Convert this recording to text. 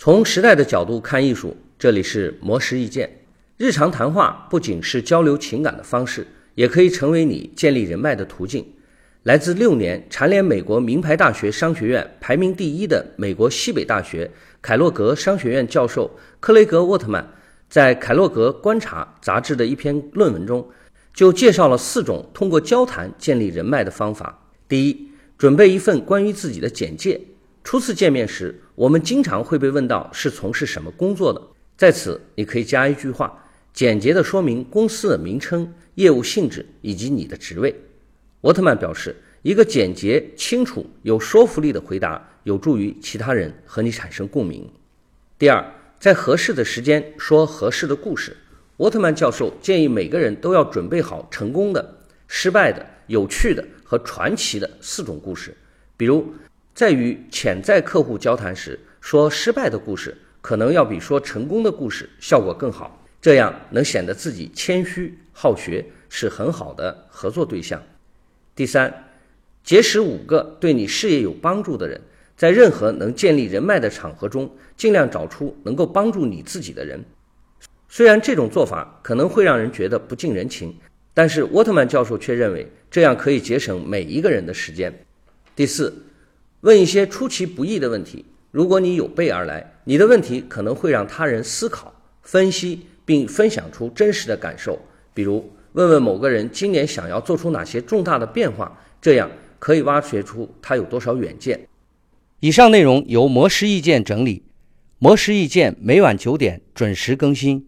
从时代的角度看艺术，这里是魔石意见。日常谈话不仅是交流情感的方式，也可以成为你建立人脉的途径。来自六年蝉联美国名牌大学商学院排名第一的美国西北大学凯洛格商学院教授克雷格沃特曼，在《凯洛格观察》杂志的一篇论文中，就介绍了四种通过交谈建立人脉的方法。第一，准备一份关于自己的简介。初次见面时，我们经常会被问到是从事什么工作的，在此你可以加一句话，简洁地说明公司的名称、业务性质以及你的职位。沃特曼表示，一个简洁、清楚、有说服力的回答有助于其他人和你产生共鸣。第二，在合适的时间说合适的故事。沃特曼教授建议每个人都要准备好成功的、失败的、有趣的和传奇的四种故事，比如。在与潜在客户交谈时，说失败的故事可能要比说成功的故事效果更好，这样能显得自己谦虚好学，是很好的合作对象。第三，结识五个对你事业有帮助的人，在任何能建立人脉的场合中，尽量找出能够帮助你自己的人。虽然这种做法可能会让人觉得不近人情，但是沃特曼教授却认为这样可以节省每一个人的时间。第四。问一些出其不意的问题。如果你有备而来，你的问题可能会让他人思考、分析并分享出真实的感受。比如，问问某个人今年想要做出哪些重大的变化，这样可以挖掘出他有多少远见。以上内容由魔石意见整理，魔石意见每晚九点准时更新。